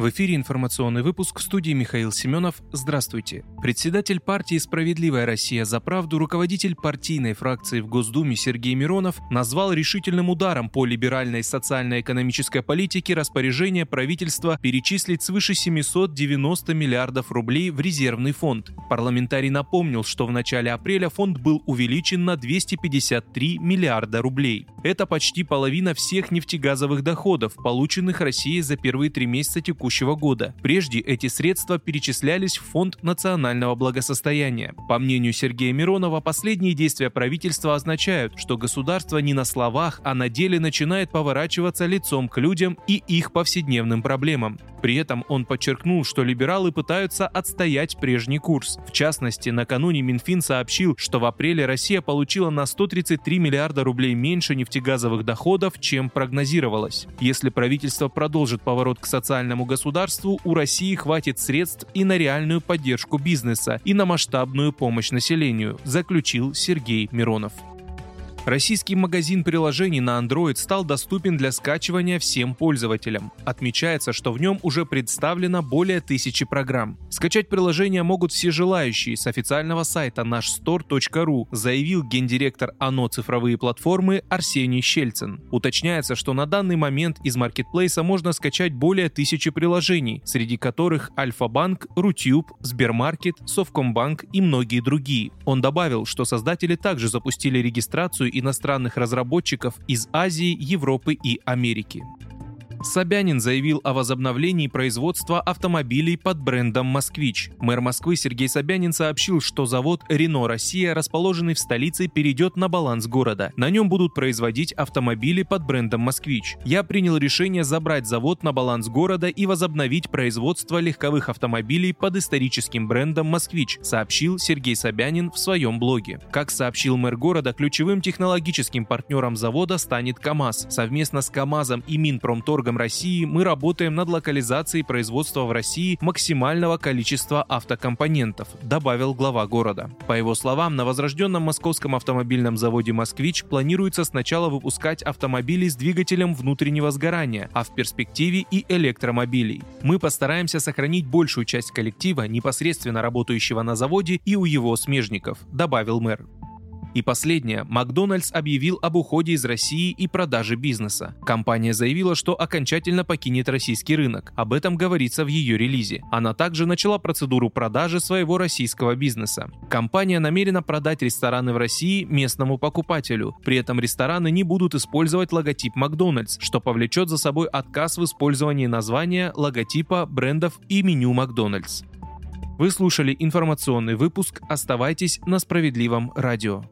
В эфире информационный выпуск в студии Михаил Семенов. Здравствуйте. Председатель партии «Справедливая Россия за правду», руководитель партийной фракции в Госдуме Сергей Миронов назвал решительным ударом по либеральной социально-экономической политике распоряжение правительства перечислить свыше 790 миллиардов рублей в резервный фонд. Парламентарий напомнил, что в начале апреля фонд был увеличен на 253 миллиарда рублей. Это почти половина всех нефтегазовых доходов, полученных Россией за первые три месяца текущего текущего года. Прежде эти средства перечислялись в Фонд национального благосостояния. По мнению Сергея Миронова, последние действия правительства означают, что государство не на словах, а на деле начинает поворачиваться лицом к людям и их повседневным проблемам. При этом он подчеркнул, что либералы пытаются отстоять прежний курс. В частности, накануне Минфин сообщил, что в апреле Россия получила на 133 миллиарда рублей меньше нефтегазовых доходов, чем прогнозировалось. Если правительство продолжит поворот к социальному государству, у России хватит средств и на реальную поддержку бизнеса, и на масштабную помощь населению, заключил Сергей Миронов. Российский магазин приложений на Android стал доступен для скачивания всем пользователям. Отмечается, что в нем уже представлено более тысячи программ. Скачать приложение могут все желающие с официального сайта nashstore.ru, заявил гендиректор ОНО «Цифровые платформы» Арсений Щельцин. Уточняется, что на данный момент из маркетплейса можно скачать более тысячи приложений, среди которых Альфа-банк, Рутюб, Сбермаркет, Совкомбанк и многие другие. Он добавил, что создатели также запустили регистрацию иностранных разработчиков из Азии, Европы и Америки. Собянин заявил о возобновлении производства автомобилей под брендом «Москвич». Мэр Москвы Сергей Собянин сообщил, что завод «Рено Россия», расположенный в столице, перейдет на баланс города. На нем будут производить автомобили под брендом «Москвич». Я принял решение забрать завод на баланс города и возобновить производство легковых автомобилей под историческим брендом «Москвич», сообщил Сергей Собянин в своем блоге. Как сообщил мэр города, ключевым технологическим партнером завода станет КАМАЗ. Совместно с КАМАЗом и Минпромторгом Минпромторгом России мы работаем над локализацией производства в России максимального количества автокомпонентов, добавил глава города. По его словам, на возрожденном московском автомобильном заводе «Москвич» планируется сначала выпускать автомобили с двигателем внутреннего сгорания, а в перспективе и электромобилей. Мы постараемся сохранить большую часть коллектива, непосредственно работающего на заводе и у его смежников, добавил мэр. И последнее. Макдональдс объявил об уходе из России и продаже бизнеса. Компания заявила, что окончательно покинет российский рынок. Об этом говорится в ее релизе. Она также начала процедуру продажи своего российского бизнеса. Компания намерена продать рестораны в России местному покупателю. При этом рестораны не будут использовать логотип Макдональдс, что повлечет за собой отказ в использовании названия, логотипа, брендов и меню Макдональдс. Вы слушали информационный выпуск. Оставайтесь на справедливом радио.